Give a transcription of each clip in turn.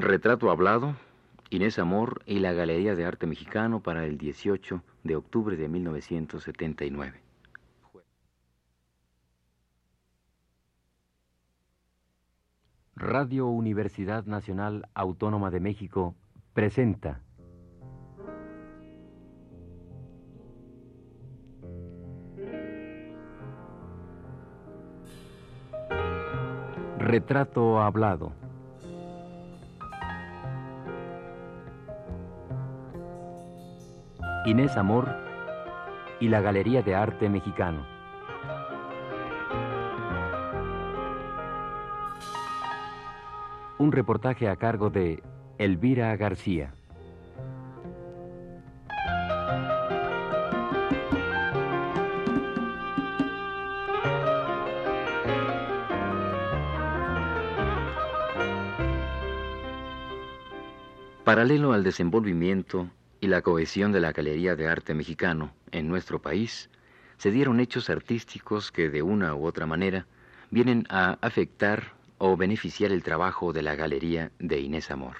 Retrato hablado, Inés Amor y la Galería de Arte Mexicano para el 18 de octubre de 1979. Radio Universidad Nacional Autónoma de México presenta Retrato hablado. Inés Amor y la Galería de Arte Mexicano. Un reportaje a cargo de Elvira García. Paralelo al desenvolvimiento y la cohesión de la Galería de Arte Mexicano en nuestro país, se dieron hechos artísticos que de una u otra manera vienen a afectar o beneficiar el trabajo de la Galería de Inés Amor.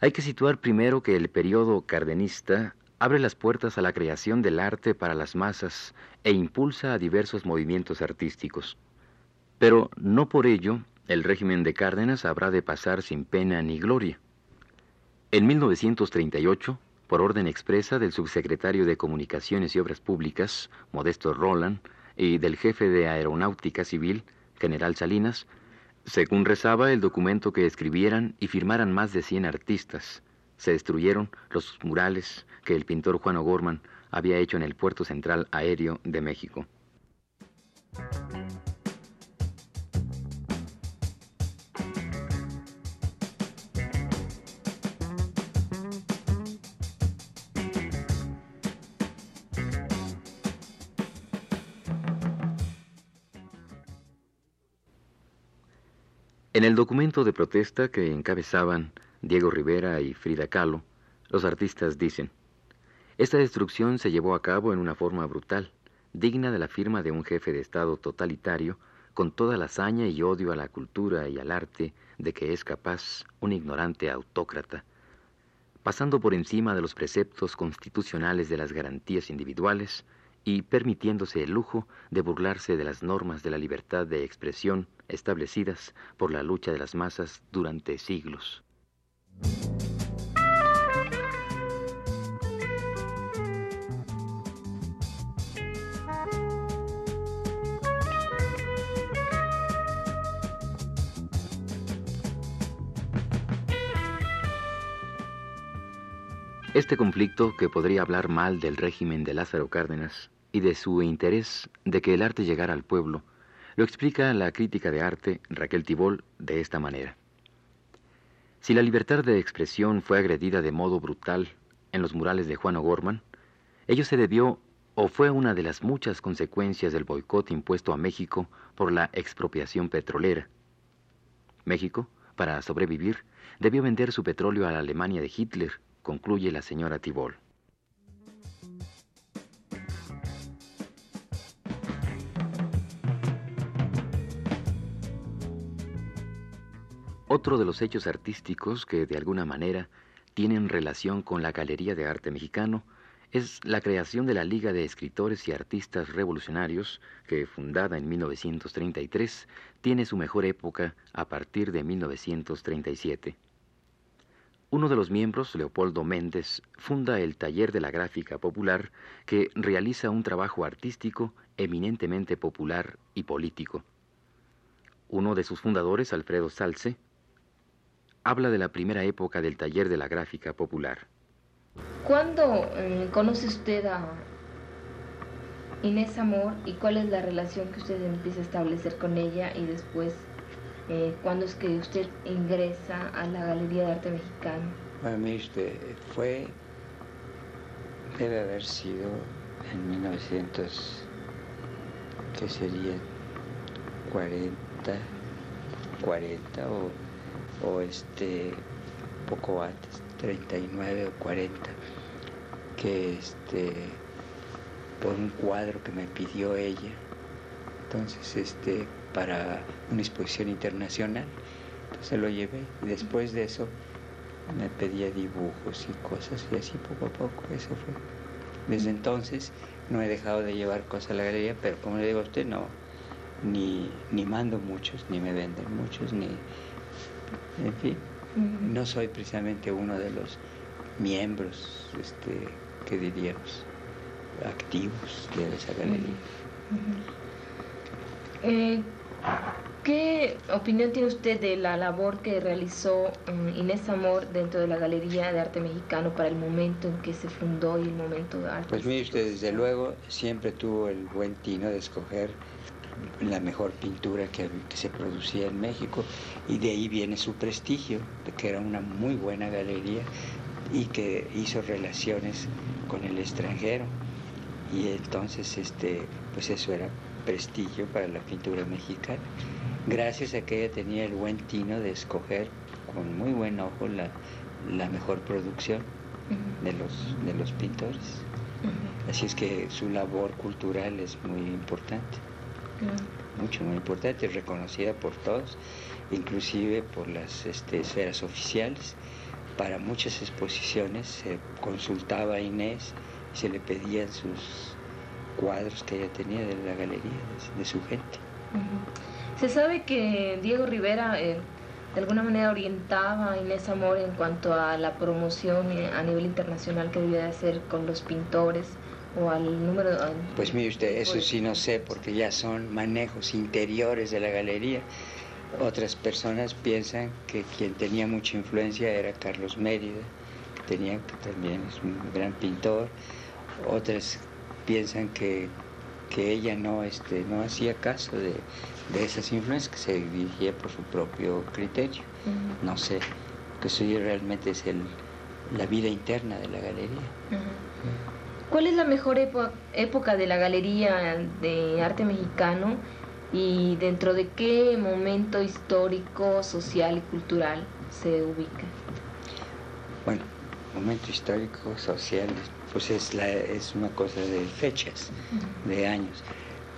Hay que situar primero que el periodo cardenista abre las puertas a la creación del arte para las masas e impulsa a diversos movimientos artísticos. Pero no por ello el régimen de Cárdenas habrá de pasar sin pena ni gloria. En 1938, por orden expresa del subsecretario de Comunicaciones y Obras Públicas, Modesto Roland, y del jefe de Aeronáutica Civil, general Salinas, según rezaba el documento que escribieran y firmaran más de 100 artistas, se destruyeron los murales que el pintor Juan O'Gorman había hecho en el puerto central aéreo de México. En el documento de protesta que encabezaban Diego Rivera y Frida Kahlo, los artistas dicen, esta destrucción se llevó a cabo en una forma brutal, digna de la firma de un jefe de Estado totalitario, con toda la hazaña y odio a la cultura y al arte de que es capaz un ignorante autócrata, pasando por encima de los preceptos constitucionales de las garantías individuales, y permitiéndose el lujo de burlarse de las normas de la libertad de expresión establecidas por la lucha de las masas durante siglos. Este conflicto, que podría hablar mal del régimen de Lázaro Cárdenas y de su interés de que el arte llegara al pueblo, lo explica la crítica de arte Raquel Tibol de esta manera. Si la libertad de expresión fue agredida de modo brutal en los murales de Juan O'Gorman, ello se debió o fue una de las muchas consecuencias del boicot impuesto a México por la expropiación petrolera. México, para sobrevivir, debió vender su petróleo a la Alemania de Hitler concluye la señora Tibol. Otro de los hechos artísticos que de alguna manera tienen relación con la Galería de Arte Mexicano es la creación de la Liga de Escritores y Artistas Revolucionarios, que fundada en 1933, tiene su mejor época a partir de 1937. Uno de los miembros, Leopoldo Méndez, funda el Taller de la Gráfica Popular, que realiza un trabajo artístico eminentemente popular y político. Uno de sus fundadores, Alfredo Salce, habla de la primera época del Taller de la Gráfica Popular. ¿Cuándo eh, conoce usted a Inés Amor y cuál es la relación que usted empieza a establecer con ella y después eh, ¿Cuándo es que usted ingresa a la Galería de Arte Mexicano? Mire usted, fue, debe haber sido en 1900, que sería 40, 40 o, o este, poco antes, 39 o 40, que este, por un cuadro que me pidió ella, entonces este, para una exposición internacional se lo llevé. Después de eso me pedía dibujos y cosas y así poco a poco, eso fue. Desde entonces no he dejado de llevar cosas a la galería, pero como le digo a usted, no, ni, ni mando muchos, ni me venden muchos, ni, en fin, no soy precisamente uno de los miembros, este, que diríamos, activos de esa galería. Eh, ¿Qué opinión tiene usted de la labor que realizó mm, Inés Amor dentro de la Galería de Arte Mexicano para el momento en que se fundó y el momento de arte? Pues mire usted, desde luego siempre tuvo el buen tino de escoger la mejor pintura que, que, se producía en México y de ahí viene su prestigio, de que era una muy buena galería y que hizo relaciones con el extranjero y entonces este pues eso era prestigio para la pintura mexicana. Gracias a que ella tenía el buen tino de escoger con muy buen ojo la, mejor producción de, los, de los pintores. Así es que su labor cultural es muy importante, mucho, muy importante, reconocida por todos, inclusive por las este, esferas oficiales. Para muchas exposiciones se consultaba a Inés y se le pedían sus cuadros que ella tenía de la galería, de, su gente. Se sabe que Diego Rivera eh, de alguna manera orientaba a Inés Amor en cuanto a la promoción eh, a nivel internacional que debía hacer con los pintores o al número Pues mire usted, eso sí no sé, porque ya son manejos interiores de la galería. Otras personas piensan que quien tenía mucha influencia era Carlos Mérida, que, tenía, que también es un gran pintor. Otras piensan que, que ella no, este, no hacía caso de, de esas influencias que se dirigía por su propio criterio. No sé, que eso realmente es el, la vida interna de la galería. ¿Cuál es la mejor época de la galería de arte mexicano y dentro de qué momento histórico, social y cultural se ubica? Bueno, momento histórico, social, pues es, la, es una cosa de fechas, de años.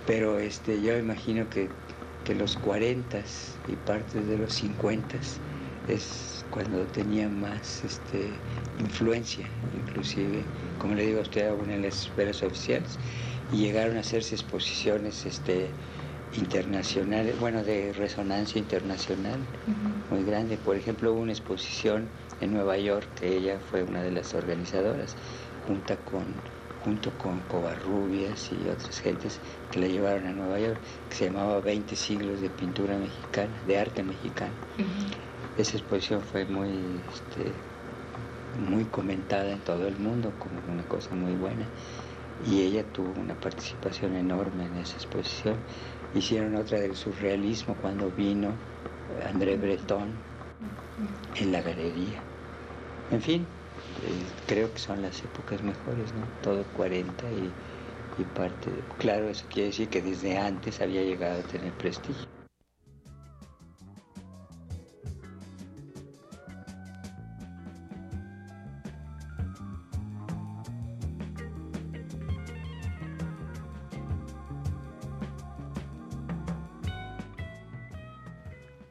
Pero este, yo imagino que que los 40 y partes de los 50 es cuando tenía más este, influencia, inclusive, como le digo a usted, aún en las esferas oficiales, y llegaron a hacerse exposiciones este, internacionales, bueno, de resonancia internacional muy grande. Por ejemplo, hubo una exposición en Nueva York, que ella fue una de las organizadoras, junto con junto con Covarrubias y otras gentes que la llevaron a Nueva York, que se llamaba 20 siglos de pintura mexicana, de arte mexicano. Esa exposición fue muy, este, muy comentada en todo el mundo como una cosa muy buena y ella tuvo una participación enorme en esa exposición. Hicieron otra del surrealismo cuando vino André Breton en la galería. En fin, creo que son las épocas mejores, ¿no? Todo 40 y, y parte. claro, eso quiere decir que desde antes había llegado a tener prestigio.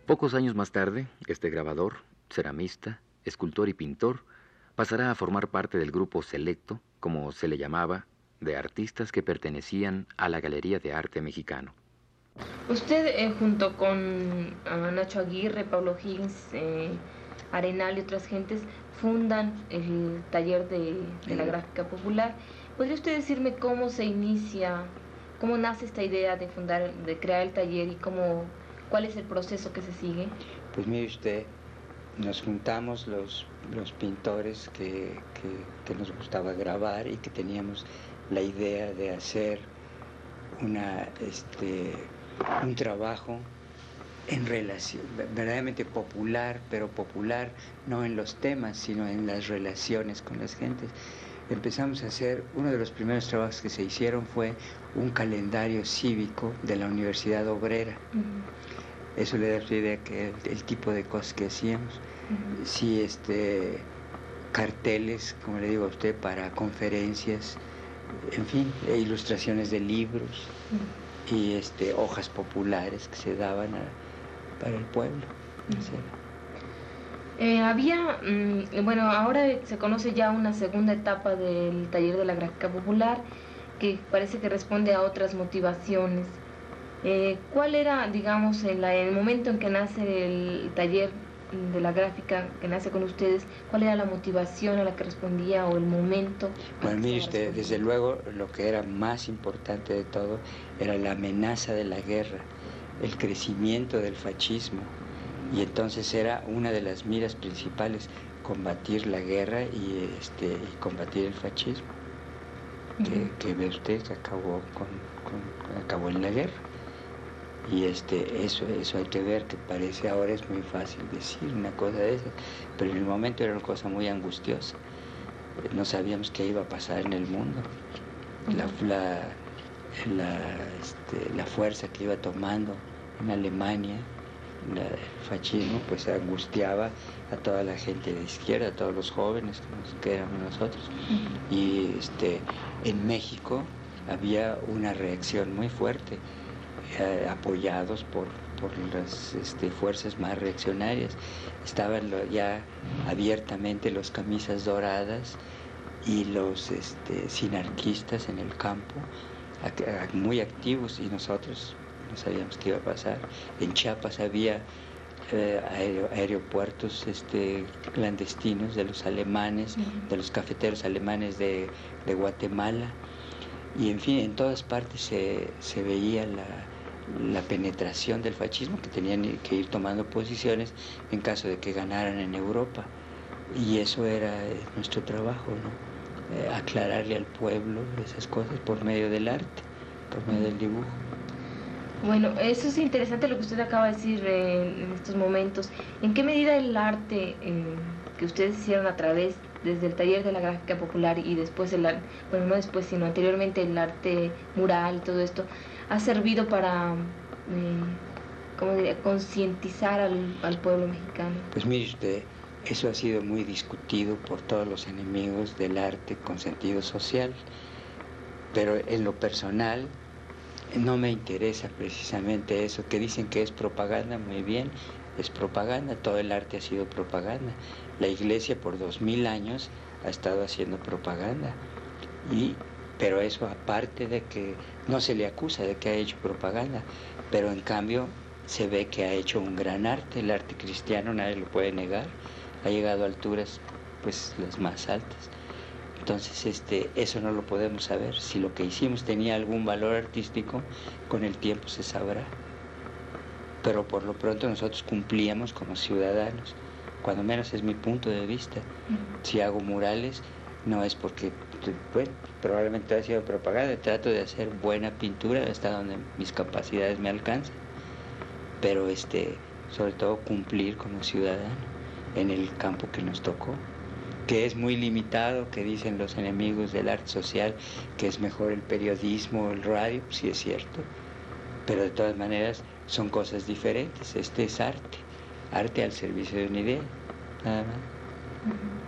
Pocos años más tarde, este grabador, ceramista, escultor y pintor pasará a formar parte del grupo selecto, como se le llamaba, de artistas que pertenecían a la Galería de Arte Mexicano. Usted, eh, junto con ah, Nacho Aguirre, Pablo Higgins, eh, Arenal y otras gentes, fundan el taller de, la gráfica popular. ¿Podría usted decirme cómo se inicia, cómo nace esta idea de fundar, de crear el taller y cómo, cuál es el proceso que se sigue? Pues mire usted, nos juntamos los, los pintores que, nos gustaba grabar y que teníamos la idea de hacer una, este, un trabajo en relación, verdaderamente popular, pero popular no en los temas, sino en las relaciones con las gentes. Empezamos a hacer, uno de los primeros trabajos que se hicieron fue un calendario cívico de la Universidad Obrera. Eso le da idea que el, tipo de cosas que hacíamos. Sí, este, carteles, como le digo a usted, para conferencias, en fin, e ilustraciones de libros y este, hojas populares que se daban para el pueblo. Eh, había, mm, bueno, ahora se conoce ya una segunda etapa del taller de la gráfica popular que parece que responde a otras motivaciones. Eh, ¿Cuál era, digamos, en, el momento en que nace el taller de la gráfica que nace con ustedes, cuál era la motivación a la que respondía o el momento? Bueno, mire usted, desde luego lo que era más importante de todo era la amenaza de la guerra, el crecimiento del fascismo, y entonces era una de las miras principales combatir la guerra y, este, combatir el fascismo, que, ve usted que acabó, con, acabó en la guerra. Y este, eso, eso hay que ver, que parece ahora es muy fácil decir una cosa de esas, pero en el momento era una cosa muy angustiosa. No sabíamos qué iba a pasar en el mundo. La, la, la, este, la fuerza que iba tomando en Alemania, el fascismo pues angustiaba a toda la gente de izquierda, a todos los jóvenes que éramos nosotros. Y este, en México había una reacción muy fuerte, eh, apoyados por, las este, fuerzas más reaccionarias. Estaban ya abiertamente los camisas doradas y los este, sinarquistas en el campo, muy activos y nosotros no sabíamos qué iba a pasar. En Chiapas había eh, aeropuertos este, clandestinos de los alemanes, de los cafeteros alemanes de, Guatemala. Y en fin, en todas partes se, veía la, penetración del fascismo, que tenían que ir tomando posiciones en caso de que ganaran en Europa. Y eso era eh, nuestro trabajo, ¿no? Eh, aclararle al pueblo esas cosas por medio del arte, por medio del dibujo. Bueno, eso es interesante lo que usted acaba de decir eh, en estos momentos. ¿En qué medida el arte que ustedes hicieron a través, desde el taller de la gráfica popular y después, el, bueno, no después, sino anteriormente el arte mural y todo esto, ha servido para, eh, concientizar al, al pueblo mexicano? Pues mire usted, eso ha sido muy discutido por todos los enemigos del arte con sentido social, pero en lo personal no me interesa precisamente eso, que dicen que es propaganda, muy bien, es propaganda, todo el arte ha sido propaganda. La iglesia por dos mil años ha estado haciendo propaganda. Y, pero eso aparte de que no se le acusa de que ha hecho propaganda, pero en cambio se ve que ha hecho un gran arte, el arte cristiano, nadie lo puede negar, ha llegado a alturas pues las más altas. Entonces, este, eso no lo podemos saber. Si lo que hicimos tenía algún valor artístico, con el tiempo se sabrá. Pero por lo pronto nosotros cumplíamos como ciudadanos, cuando menos es mi punto de vista. Si hago murales, no es porque, bueno, probablemente ha sido propaganda, trato de hacer buena pintura hasta donde mis capacidades me alcanzan. Pero este, sobre todo cumplir como ciudadano en el campo que nos tocó que es muy limitado, que dicen los enemigos del arte social, que es mejor el periodismo, el radio, sí es cierto, pero de todas maneras son cosas diferentes. Este es arte, arte al servicio de una idea, nada más.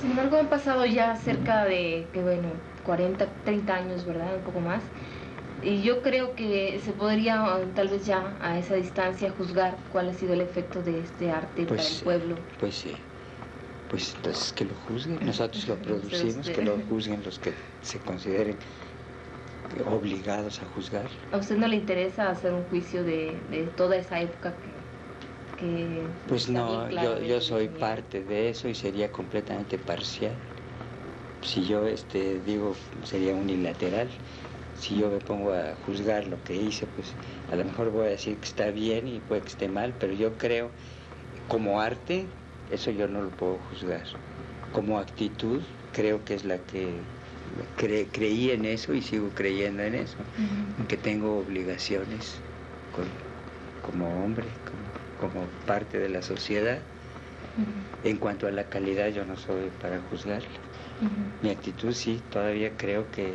Sin embargo, han pasado ya cerca de, que bueno, 40, 30 años, ¿verdad? Un poco más. Y yo creo que se podría tal vez ya a esa distancia juzgar cuál ha sido el efecto de este arte para pues el pueblo. Pues sí pues entonces que lo juzguen, nosotros lo producimos, que lo juzguen los que se consideren obligados a juzgar. ¿A usted no le interesa hacer un juicio de, toda esa época que... pues no, yo, yo soy parte de eso y sería completamente parcial. Si yo este, digo, sería unilateral. Si yo me pongo a juzgar lo que hice, pues a lo mejor voy a decir que está bien y puede que esté mal, pero yo creo como arte eso yo no lo puedo juzgar. Como actitud, creo que es la que creí en eso y sigo creyendo en eso, en que tengo obligaciones como hombre, como, parte de la sociedad. En cuanto a la calidad, yo no soy para juzgarla. Mi actitud sí, todavía creo que,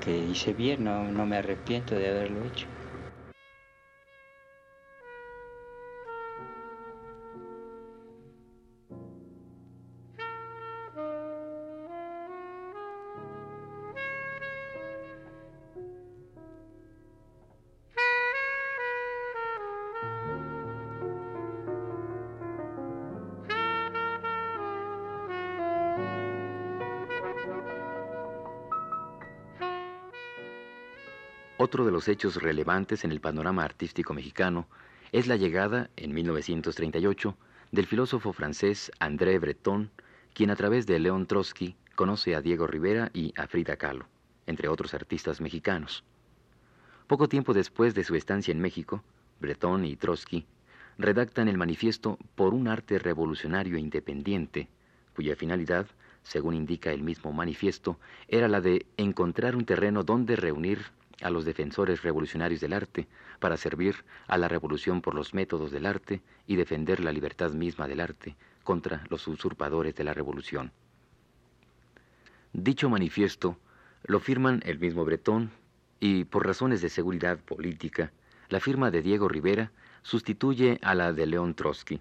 que hice bien, no, no me arrepiento de haberlo hecho. Otro de los hechos relevantes en el panorama artístico mexicano es la llegada, en 1938, del filósofo francés André Breton, quien a través de León Trotsky conoce a Diego Rivera y a Frida Kahlo, entre otros artistas mexicanos. Poco tiempo después de su estancia en México, Breton y Trotsky redactan el manifiesto por un arte revolucionario e independiente, cuya finalidad, según indica el mismo manifiesto, era la de encontrar un terreno donde reunir a los defensores revolucionarios del arte para servir a la revolución por los métodos del arte y defender la libertad misma del arte contra los usurpadores de la revolución. Dicho manifiesto lo firman el mismo Bretón y, por razones de seguridad política, la firma de Diego Rivera sustituye a la de León Trotsky.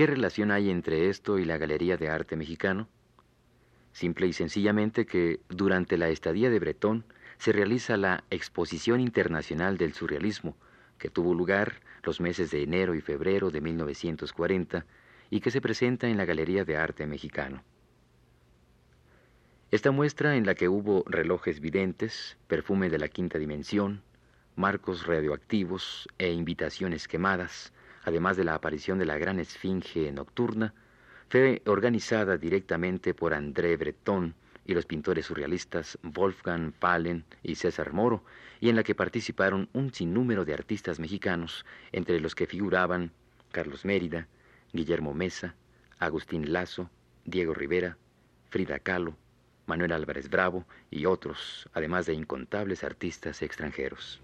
¿Qué relación hay entre esto y la Galería de Arte Mexicano? Simple y sencillamente que durante la estadía de Bretón se realiza la Exposición Internacional del Surrealismo, que tuvo lugar los meses de enero y febrero de 1940 y que se presenta en la Galería de Arte Mexicano. Esta muestra en la que hubo relojes videntes, perfume de la quinta dimensión, marcos radioactivos e invitaciones quemadas, además de la aparición de la gran esfinge nocturna, fue organizada directamente por André Breton y los pintores surrealistas Wolfgang Palen y César Moro, y en la que participaron un sinnúmero de artistas mexicanos, entre los que figuraban Carlos Mérida, Guillermo Mesa, Agustín Lazo, Diego Rivera, Frida Kahlo, Manuel Álvarez Bravo y otros, además de incontables artistas extranjeros.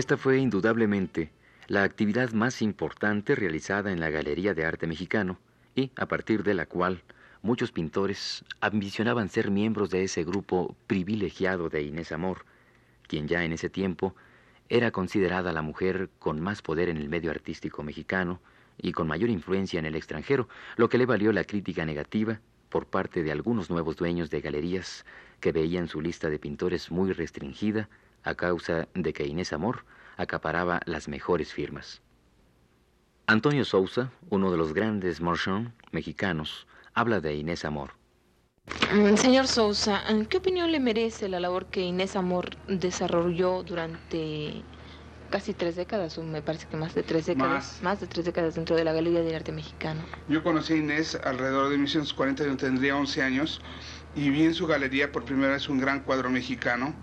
Esta fue indudablemente la actividad más importante realizada en la Galería de Arte Mexicano y a partir de la cual muchos pintores ambicionaban ser miembros de ese grupo privilegiado de Inés Amor, quien ya en ese tiempo era considerada la mujer con más poder en el medio artístico mexicano y con mayor influencia en el extranjero, lo que le valió la crítica negativa por parte de algunos nuevos dueños de galerías que veían su lista de pintores muy restringida a causa de que Inés Amor acaparaba las mejores firmas. Antonio Sousa, uno de los grandes marchands mexicanos, habla de Inés Amor. Mm, señor Sousa, ¿qué opinión le merece la labor que Inés Amor desarrolló durante casi tres décadas, o me parece que más de tres décadas, más, de tres décadas dentro de la Galería de Arte Mexicano? Yo conocí a Inés alrededor de 1940, yo tendría 11 años, y vi en su galería por primera vez un gran cuadro mexicano,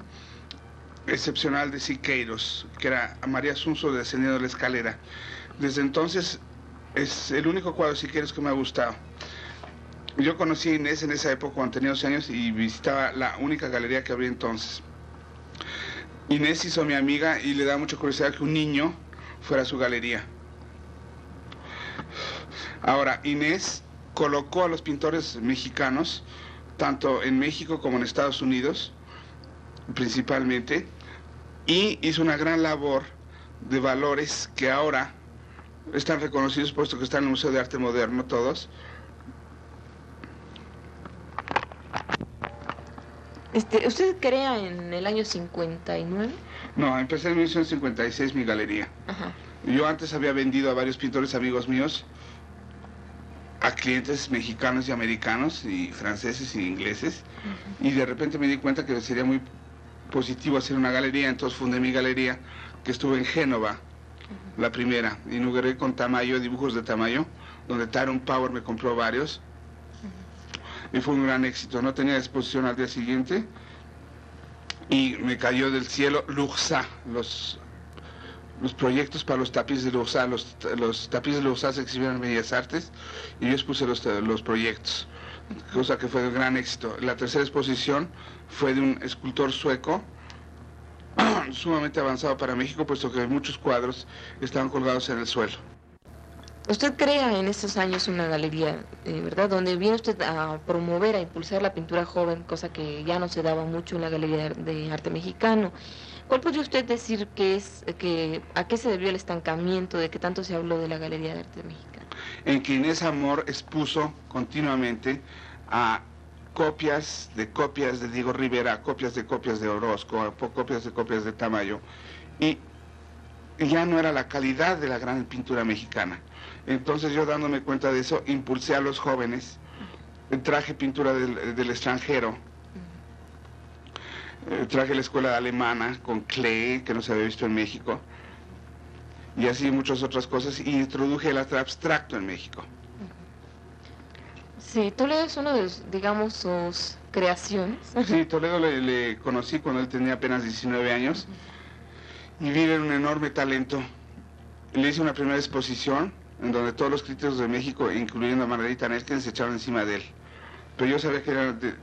excepcional de Siqueiros, que era María Asunzo descendiendo de la escalera. Desde entonces es el único cuadro de Siqueiros que me ha gustado. Yo conocí a Inés en esa época cuando tenía 12 años y visitaba la única galería que había entonces. Inés hizo mi amiga y le da mucha curiosidad que un niño fuera a su galería. Ahora, Inés colocó a los pintores mexicanos, tanto en México como en Estados Unidos, principalmente, y hizo una gran labor de valores que ahora están reconocidos puesto que están en el Museo de Arte Moderno todos. Este, ¿Usted crea en el año 59? No, empecé en 1956 mi galería. Yo antes había vendido a varios pintores amigos míos, a clientes mexicanos y americanos, y franceses y ingleses, y de repente me di cuenta que sería muy positivo hacer una galería, entonces fundé mi galería que estuvo en Génova, la primera. Inauguré con Tamayo, dibujos de Tamayo, donde Taron Power me compró varios. Y fue un gran éxito. No tenía exposición al día siguiente. Y me cayó del cielo Luxa, los, los proyectos para los tapices de Luxa. Los, los tapices de Luxa se exhibieron en Bellas Artes y yo expuse los, los proyectos cosa que fue de gran éxito. La tercera exposición fue de un escultor sueco, sumamente avanzado para México, puesto que muchos cuadros estaban colgados en el suelo. Usted crea en estos años una galería, eh, ¿verdad? Donde viene usted a promover, a impulsar la pintura joven, cosa que ya no se daba mucho en la Galería de Arte Mexicano. ¿Cuál podría usted decir que es, que, a qué se debió el estancamiento de que tanto se habló de la Galería de Arte Mexicano? En que Inés Amor expuso continuamente a copias de copias de Diego Rivera, copias de copias de Orozco, copias de copias de Tamayo, y ya no era la calidad de la gran pintura mexicana. Entonces yo dándome cuenta de eso, impulsé a los jóvenes, traje pintura del, extranjero, eh, traje la escuela alemana con Klee, que no se había visto en México, y así muchas otras cosas, y introduje el arte abstracto en México. Sí, Toledo es uno de, digamos, sus creaciones. Sí, Toledo le, conocí cuando él tenía apenas 19 años, y vi un enorme talento. Le hice una primera exposición, en donde todos los críticos de México, incluyendo a Margarita Nerken, se echaron encima de él. Pero yo sabía que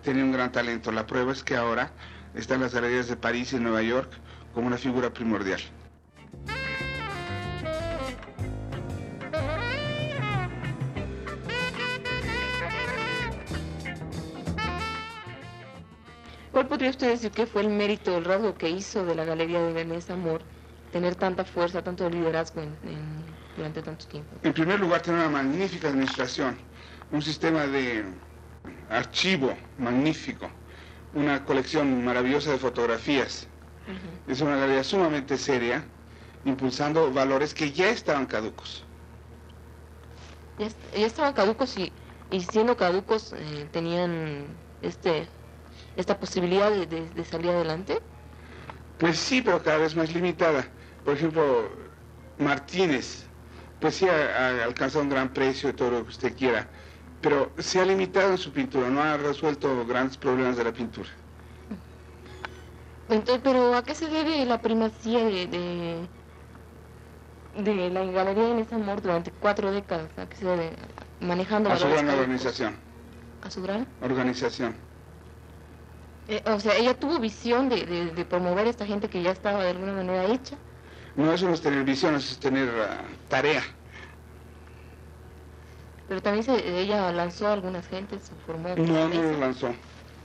tenía un gran talento. La prueba es que ahora está en las galerías de París y Nueva York como una figura primordial. ¿Cuál podría usted decir que fue el mérito, el rasgo que hizo de la Galería de Inés Amor tener tanta fuerza, tanto liderazgo en durante tanto tiempo? En primer lugar, tiene una magnífica administración, un sistema de archivo magnífico, una colección maravillosa de fotografías. Es una galería sumamente seria, impulsando valores que ya estaban caducos. Ya, estaban caducos y, siendo caducos eh, tenían este esta posibilidad de, de salir adelante. Pues sí, pero cada vez más limitada. Por ejemplo, Martínez, pues sí ha, alcanzado un gran precio todo lo que usted quiera, pero se ha limitado en su pintura, no ha resuelto grandes problemas de la pintura. Entonces, pero ¿a qué se debe la primacía de, de, la galería en ese amor durante cuatro décadas? ¿A qué se debe? Manejando a su gran organización. ¿A su gran? Organización. Eh, o sea, ella tuvo visión de, de, promover a esta gente que ya estaba de alguna manera hecha. No, eso no es tener visión, eso es tener ah, tarea. Pero también se, ella lanzó a algunas gentes, se formó. No, no lo lanzó.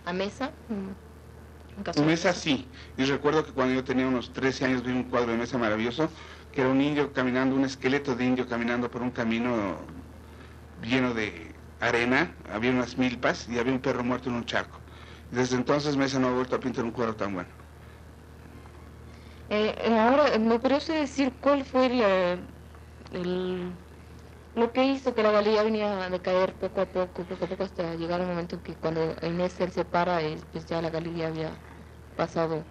¿A Mesa? Mm. Mesa sí. Y recuerdo que cuando yo tenía unos 13 años vi un cuadro de Mesa maravilloso, que era un indio caminando, un esqueleto de indio caminando por un camino lleno de arena, había unas milpas y había un perro muerto en un charco. Desde entonces Mesa no ha vuelto a pintar un cuadro tan bueno. Eh, eh, ahora, ¿me parece decir cuál fue el, lo que hizo que la galería venía a decaer poco a poco, poco a poco, hasta llegar un momento en que cuando Inés se separa, pues ya la galería había pasado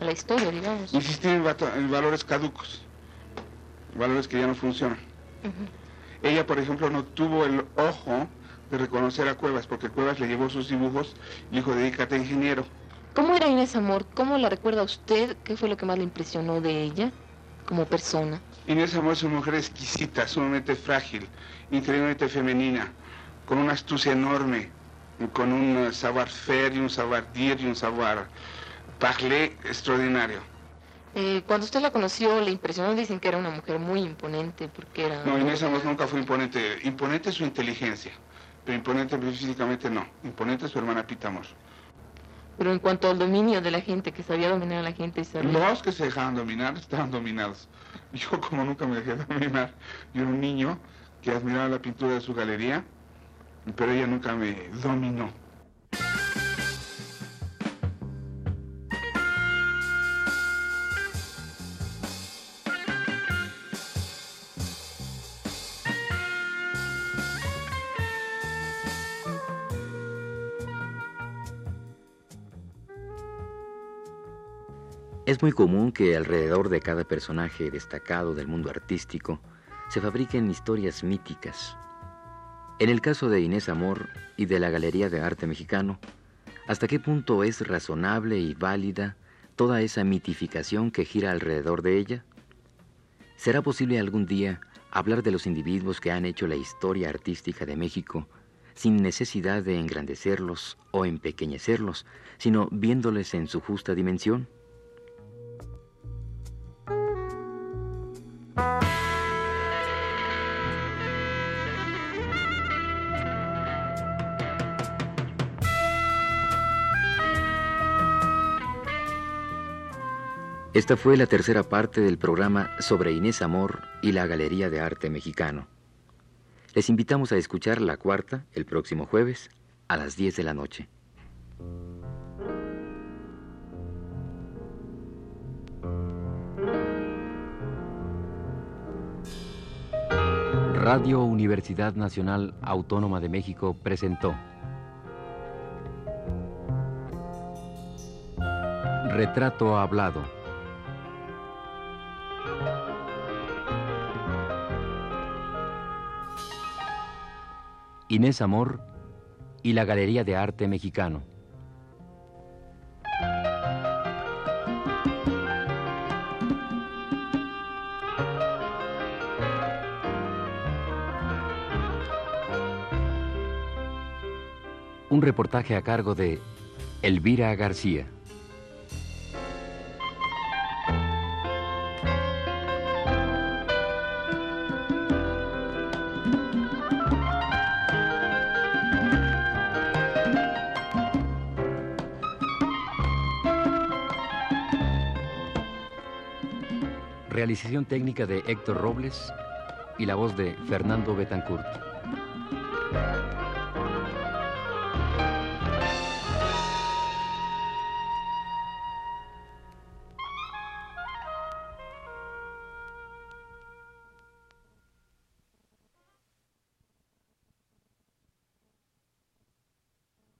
a la historia, digamos? Insistir en, valores caducos, valores que ya no funcionan. Ella, por ejemplo, no tuvo el ojo de reconocer a Cuevas, porque Cuevas le llevó sus dibujos y dijo, dedícate a ingeniero. ¿Cómo era Inés Amor? ¿Cómo la recuerda usted? ¿Qué fue lo que más le impresionó de ella como persona? Inés Amor es una mujer exquisita, sumamente frágil, increíblemente femenina, con una astucia enorme, con un savoir-faire y un savoir-dire y un savoir-parler extraordinario. Eh, cuando usted la conoció, le impresionó, dicen que era una mujer muy imponente, porque era... No, Inés Amor nunca fue imponente. Imponente es su inteligencia, pero imponente físicamente no. Imponente es su hermana Pita Amor. Pero en cuanto al dominio de la gente, que sabía dominar a la gente, sabía... Los que se dejaban dominar estaban dominados. Yo como nunca me dejé dominar, yo era un niño que admiraba la pintura de su galería, pero ella nunca me dominó. Es muy común que alrededor de cada personaje destacado del mundo artístico se fabriquen historias míticas. En el caso de Inés Amor y de la Galería de Arte Mexicano, ¿hasta qué punto es razonable y válida toda esa mitificación que gira alrededor de ella? ¿Será posible algún día hablar de los individuos que han hecho la historia artística de México sin necesidad de engrandecerlos o empequeñecerlos, sino viéndoles en su justa dimensión? Esta fue la tercera parte del programa sobre Inés Amor y la Galería de Arte Mexicano. Les invitamos a escuchar la cuarta el próximo jueves a las 10 de la noche. Radio Universidad Nacional Autónoma de México presentó Retrato Hablado. Inés Amor y la Galería de Arte Mexicano. Un reportaje a cargo de Elvira García. Realización técnica de Héctor Robles y la voz de Fernando Betancourt.